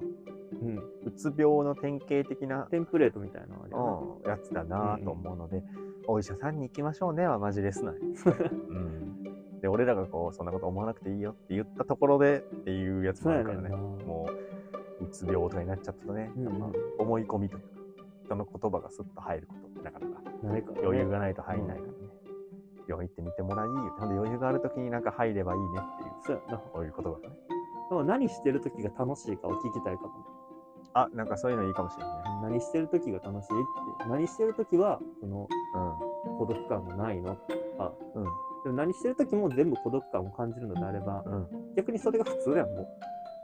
うん。うつ病の典型的な、テンプレートみたいなうん、やつだなと思うので、お医者さんに行きましょうねはマジレスない。うん。で、俺らがこう、そんなこと思わなくていいよって言ったところでっていうやつもあるからね。やねんな。もう、うつ病とかになっちゃったとね、うん思い込みというか、人の言葉がスッと入ることってなかなか。余裕がないと入んないからね。病院行って見てもらい、ほんで余裕があるときになんか入ればいいねっていう、そうやな。こういう言葉がね。でも何してる時が楽しいかを聞きたいかもね。あ、なんかそういうのいいかもしれないね。何してる時が楽しいって。何してる時は、その、孤独感がないのとか、うん。うん。でも何してる時も全部孤独感を感じるのであれば、うん。逆にそれが普通やん、もう。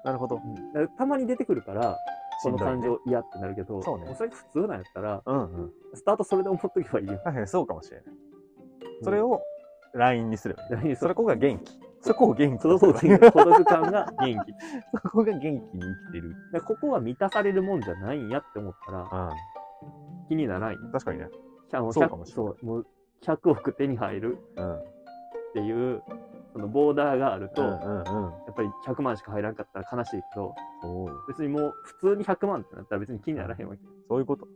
なるほど。だからたまに出てくるから、この感情嫌ってなるけど、そうねもそれが普通なんやったら、うんうん。スタートそれで思っとけばいいよ。そうかもしれない。それを LINE にすればいい。何それこが元気。そこを元気そのとすればいい。孤独感が元気。そこが元気に生きてる。でここは満たされるもんじゃないんやって思ったら、う気にならない。ん。確かにね。そうかもしれない100そうもう100億手に入るうん。っていう、そのボーダーがあると、うんやうんうん。っぱり100万しか入らんかったら悲しいけど。別にもう普通に100万ってなったら別に気にならへんわけ。そういうこと。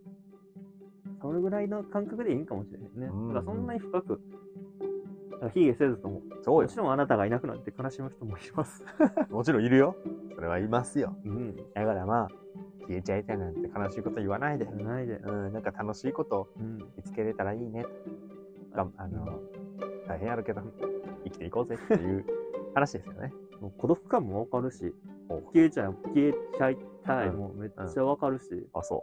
それぐらいの感覚でいいんかもしれへんね。うんだからそんなに深く、卑下せずとも、そうよもち。ろんあなたがいなくなって悲しむ人もいます。もちろんいるよ。それはいますよ。うん。だからまあ、消えちゃいたいなんて悲しいこと言わないで。ないで。うん、なんか楽しいこと。見つけれたらいいねと。があの、大変あるけど、生きていこうぜっていう 話ですよね。もう孤独感もわかるしお、消えちゃう、消えちゃいたいうんもめっちゃわかるし、あ、そ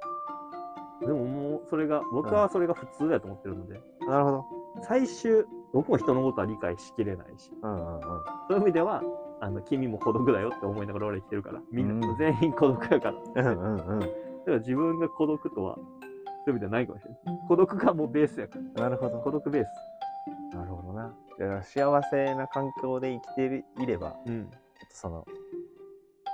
でももうそれが、僕はそれが普通だと思ってるので、う。なるほど。最終、僕も人のことは理解しきれないし、うんうんうん。そういう意味では、あの君も孤独だよって思いながら俺は生きてるから、みんな、うん全員孤独だから。だかうんうんうん。ら自分が孤独とは、そういう意味ではないかもしれない。孤独がもうベースやから。なるほ孤ど。独ベース。なるほどな。だから幸せな環境で生きていれば、うん。その、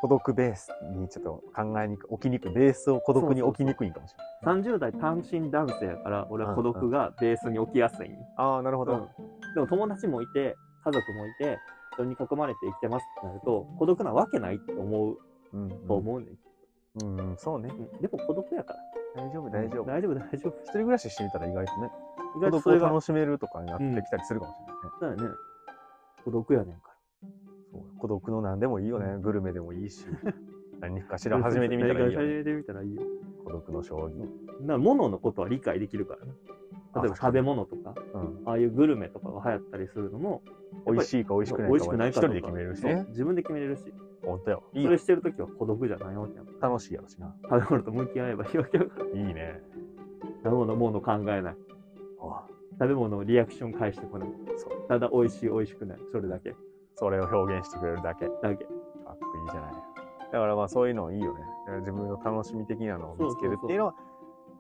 孤独ベースにちょっと考えにく置きにくい、ベースを孤独に置きにくいんかもしれない。30代単身男性やから、俺は孤独がベースに起きやすいんよああ、なるほど。うん、でも友達もいて、家族もいて、人に囲まれて生きてますってなると、孤独なわけないって思ううん、と思うねん。うん。うん、そうね。うんでも孤独やから。大丈夫、大丈夫。大丈夫、大丈夫。一人暮らししてみたら意外とね、意孤独を外とそれが、楽しめるとかになってきたりするかもしれないね。だよね。孤独やねんかそう孤独の何でもいいよね。グルメでもいいし、何かしら。ら始めてみたらいいよ、ね。始めてみたらいいよ。孤独の将棋。だから物のことは理解できるからね。例えば食べ物とか、うん。ああいうグルメとかが流行ったりするのも、美味しいか美味しくないか美味しくないか一人で決めれるしね。自分で決めれるし、本当よ。いいよそれ。してるときは孤独じゃないわけやん。楽しいやろしな。食べ物と向き合えばいいわけやから。いいね。食べ物、もの考えない。あ食べ物をリアクション返してこない。そう。ただ美味しい美味しくない。それだけ。それを表現してくれるだけ。かっだけ。こいいじゃない。だからまあそういうのいいよね。だから自分の楽しみ的なのを見つけるっていうのは、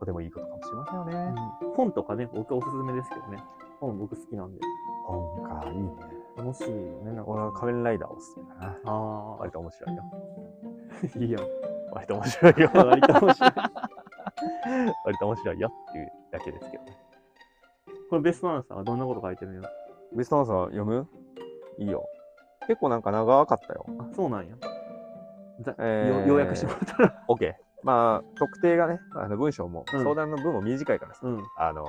とてもいいことかもしれませんよね。本とかね、僕はおすすめですけどね。本僕好きなんで。本か、いいね。楽しいよね。なんか俺は仮面ライダーおすすめだな。あ割と面白いよ。あ、いいよ。割と面白いよ。割と面白い。割と面白いよっていうだけですけどね。これベストアンサーはどんなこと書いてるのよ？ベストアンサー読む？いいよ。結構なんか長かったよ。あ、そうなんや。ざえーよ要約してもらったら。OK。まあ、特定がね、あの文章も、うん相談の文も短いからさ、うん。あの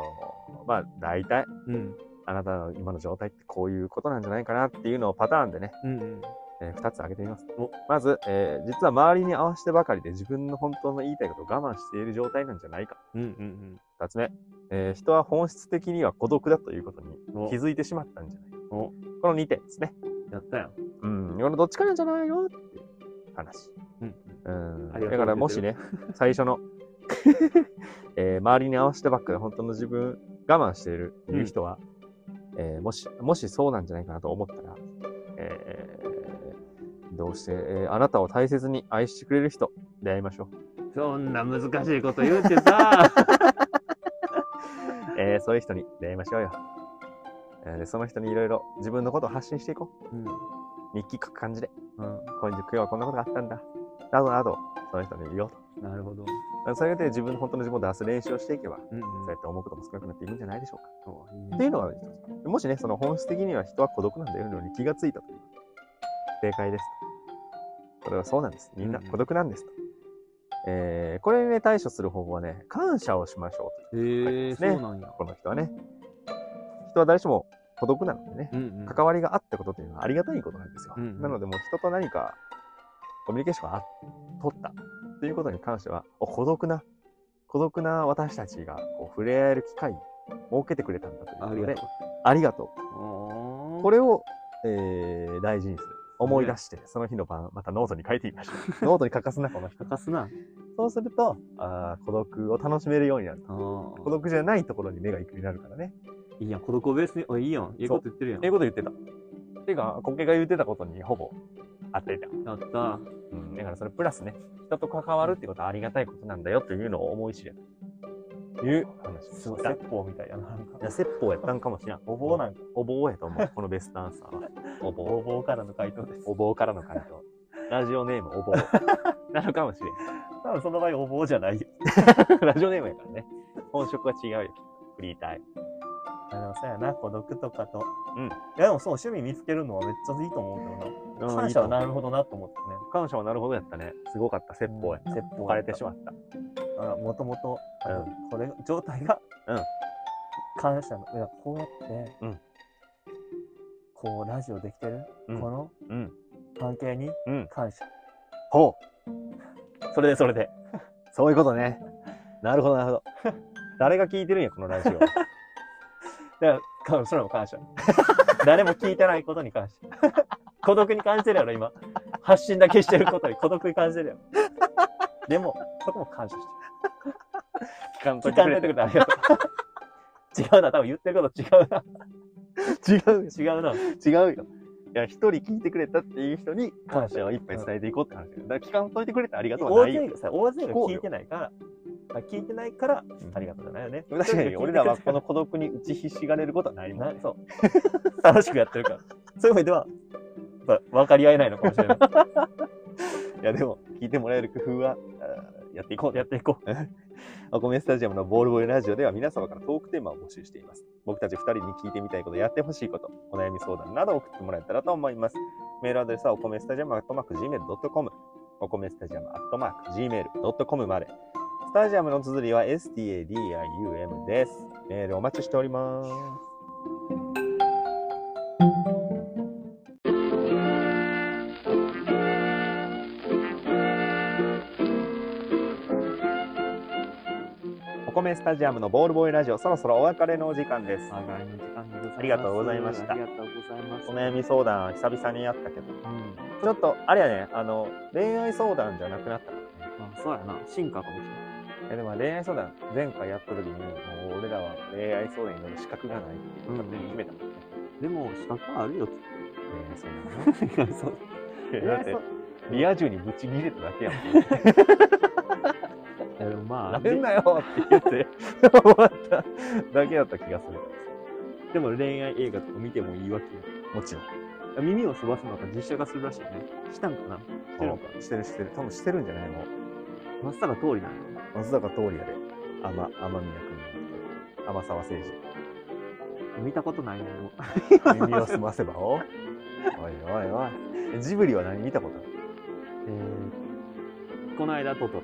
まあ、大体、うん。あなたの今の状態ってこういうことなんじゃないかなっていうのをパターンでね、うんうん。え2つ挙げてみますお。まず、えー実は周りに合わせてばかりで自分の本当の言いたいことを我慢している状態なんじゃないか。うんうん2つ目、えー人は本質的には孤独だということに気づいてしまったんじゃないか。おこの2点ですね。やったやん。うん、このどっちかなんじゃないのっていう話。うん。うん。だからもしね、最初の、えー周りに合わせてばっかり本当の自分我慢しているっていう人は、えーもし、もしそうなんじゃないかなと思ったら、えーどうして、えーあなたを大切に愛してくれる人、出会いましょう。そんな難しいこと言うてさ。えーそういう人に出会いましょうよ。えーでその人にいろいろ自分のことを発信していこうん。う。日記書く感じで、うん。今日はこんなことがあったんだ。などなど、その人に言おうと。なるほど。それで自分の本当の自分を出す練習をしていけば、うんうん。そうやって思うことも少なくなっていくんじゃないでしょうか。そういいねっていうのが。もしね、その本質的には人は孤独なんだよのに気がついたという。正解ですと。これはそうなんです。みんなうんうん孤独なんですと。えーこれにね、対処する方法はね、感謝をしましょうという。へえ、ねそうなんや。この人はね。人は誰しも孤独なのでね、うんうん。関わりがあったことというのはありがたいことなんですよ。うんうんなのでもう人と何かコミュニケーションがあ取ったということに関しては、お孤独な、孤独な私たちがこう触れ合える機会を設けてくれたんだということでありがと、う。これを、えー大事にする。思い出して、その日の晩、またノートに書いてみましょう。ノートに書かすな、この人。欠かすな。そうすると、あー孤独を楽しめるようになる。あ孤あ。独じゃないところに目が行くようになるからね。いいやん、孤独をベースに、あ、いいやん。いいこと言ってるやん。英語で言ってた。ていうか、コケが言ってたことにほぼ合ってた。やった。うん、だからそれプラスね、人と関わるってことはありがたいことなんだよっていうのを思い知れという話ですごい、説法みたいやな。なんかいや、説法やったんかもしれん。お坊なんか。お坊やと思う、このベストアンサーは。お坊。お坊からの回答です。お坊からの回答。ラジオネームお坊。なのかもしれん。多分その場合お坊じゃないよ。ラジオネームやからね。本職は違うよ。フリータイム。あの、そうやな、孤独とかと。うんいや、でもそう、趣味見つけるのはめっちゃいいと思うけどな。感謝はなるほどなと思ってね。感謝はなるほどやったね。すごかった。説法や。説法置かれてしまった。あもともと、これ、状態が、うん感謝の、いや、こうやって、うんこう、ラジオできてる、うんこのうん。関係にうん。感謝。ほう。それでそれで。そういうことね。なるほど、なるほど。誰が聞いてるんや、このラジオ。だからか、それも感謝。誰も聞いてないことに感謝。孤独に感じてるやろ、今。発信だけしてることに孤独に感じてるやろ。でも、そこも感謝して聞かんる。聞かんといてくれてありがとう。違うな、多分言ってること違うな。違うよ。違うな。違うよ。いや、一人聞いてくれたっていう人に感謝をいっぱい伝えていこうって話だよ。だから聞かんといてくれてありがとうはない勢がさ、大勢が聞いてないから、あ聞いてないから、ありがとうじゃないよね。確かに、俺らはこの孤独に打ちひしがれることはないもんね。な そう。楽しくやってるから。そういう意味では、分かり合えないのかもしれない。いや、でも、聞いてもらえる工夫は、やっていこう。やっていこう。お米スタジアムのボールボーイラジオでは皆様からトークテーマを募集しています。僕たち2人に聞いてみたいこと、やってほしいこと、お悩み相談などを送ってもらえたらと思います。メールアドレスはお米スタジアムアットマーク Gmail.com、お米スタジアムアットマーク Gmail.com まで。スタジアムの綴りは STADIUM です。メールお待ちしております。お米スタジアムのボールボーイラジオ、そろそろお別れのお時間です。ありがとうございましたありがとうございます。お悩み相談、久々にやったけど、うん。ちょっと、あれやね、あの、恋愛相談じゃなくなったからね。まあ、そうやな。進化かもしれない。えでも恋愛相談、前回やった時に、もう俺らは恋愛相談に乗る資格がないっていうことで決めたもんね。でも、資格はあるよ、きっ恋愛相談。だって、リア充にぶち切れただけやもん。いやでもまあ、なめんなよって言って、終わっただけだった気がする。でも恋愛映画とか見てもいいわけよ。もちろん。耳をすばすのが実写化するらしいね。したんかな？してるのか？してるしてる。多分してるんじゃないもう。松坂通りなの松坂桃李やで。天、天宮君の天沢誠見たことないのよ。二。耳を澄ませばお。おいおいおい。えジブリは何見たことえー、この間トトロ。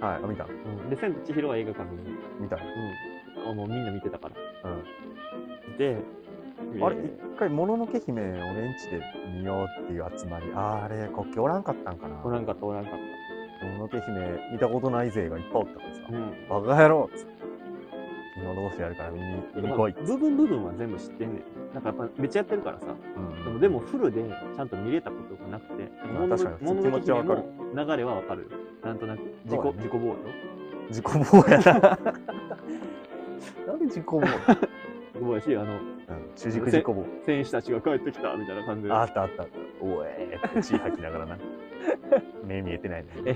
あるはい、あ見た？うん。で、千と千尋は映画館に。見たうん。あもうみんな見てたから。うん。で、あれ、一回、もののけ姫を俺んちで見ようっていう集まり。あれ、国旗おらんかったんかな。おらんかった、おらんかっもののけ姫見たことない勢がいっぱいおったからさ。た。うん。バカ野郎っつって。金曜ロースやるから見に見に来いっつって。部分部分は全部知ってんねん。なんかやっぱめっちゃやってるからさ。うんでもでもフルでちゃんと見れたことがなくて、まあ確かに気持ちはわかるの流れはわかる。なんとなく。自己、ね自己防御自己防やな。なんで自己防自己防御やし、あの、うん、主軸自己防。戦士たちが帰ってきたみたいな感じで。あったあったあった。おえーって血吐きながらな。目見えてないね。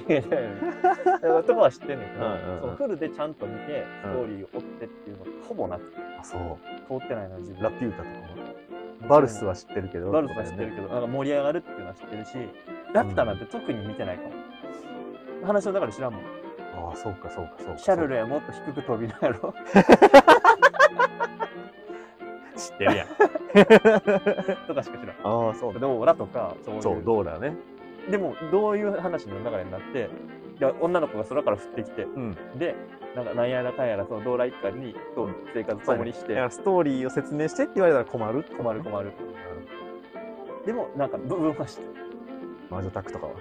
だからとこは知ってんねんけど、そのフルでちゃんと見て、ストーリーを追ってっていうのほぼなくて、あ、そう。通ってないの自分。ラピュータとかも。バルスは知ってるけど。バルスは知ってるけど、なんか盛り上がるっていうのは知ってるし、ラピュタなんて特に見てないかも。話の中で知らんもん。ああ、そうかそうかそうか。シャルレはもっと低く飛びるやろ。知ってるやん。とかしか知らん。ああ、そうだ。ドーラとか、そういう。そう、どうだね。でも、どういう話の流れになって、いや女の子が空から降ってきて、うん。で、なんかなんやらかんやら、そのドーラ一家にと生活共にしてだか、らストーリーを説明してって言われたら困る困る困る。でも、なんか部分はしてる。魔女宅とかは？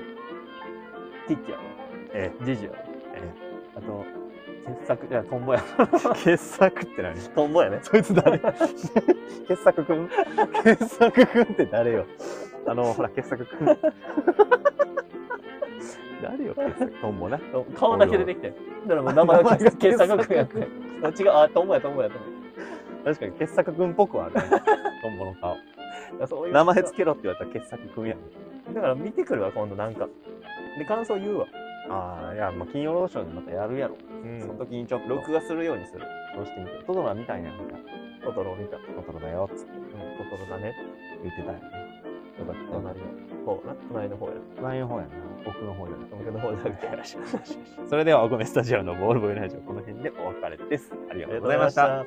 ティッキやろ。えジジやあと、傑作、いや、トンボや。傑作って何？トンボやね。そいつ誰？傑作くん？傑作くんって誰よ？あの、ほら、傑作くん。誰よ、傑作？トンボな。顔だけ出てきて。だからもう名前は傑作くんやって。あ違う、あ、トンボや、トンボや、トンボ確かに傑作くんっぽくはあるね。トンボの顔。や。そういう名前つけろって言われたら傑作くんや。だから見てくるわ、今度なんか。で、感想言うわ。ああ、いや、まあ、金曜ロードショーでまたやるやろ。うその時にちょっと、録画するようにする。そうしてみて。トトロは見たいな、みたいな。トトロを見た。トトロだよ、つってうん、トトロだね。言ってたよね。よかった。隣の方な。隣の方や。隣の方やな。奥の方じゃな。奥の方じゃなくて。それでは、お米スタジオのボールボーイラジオ、この辺でお別れです。ありがとうございました。た。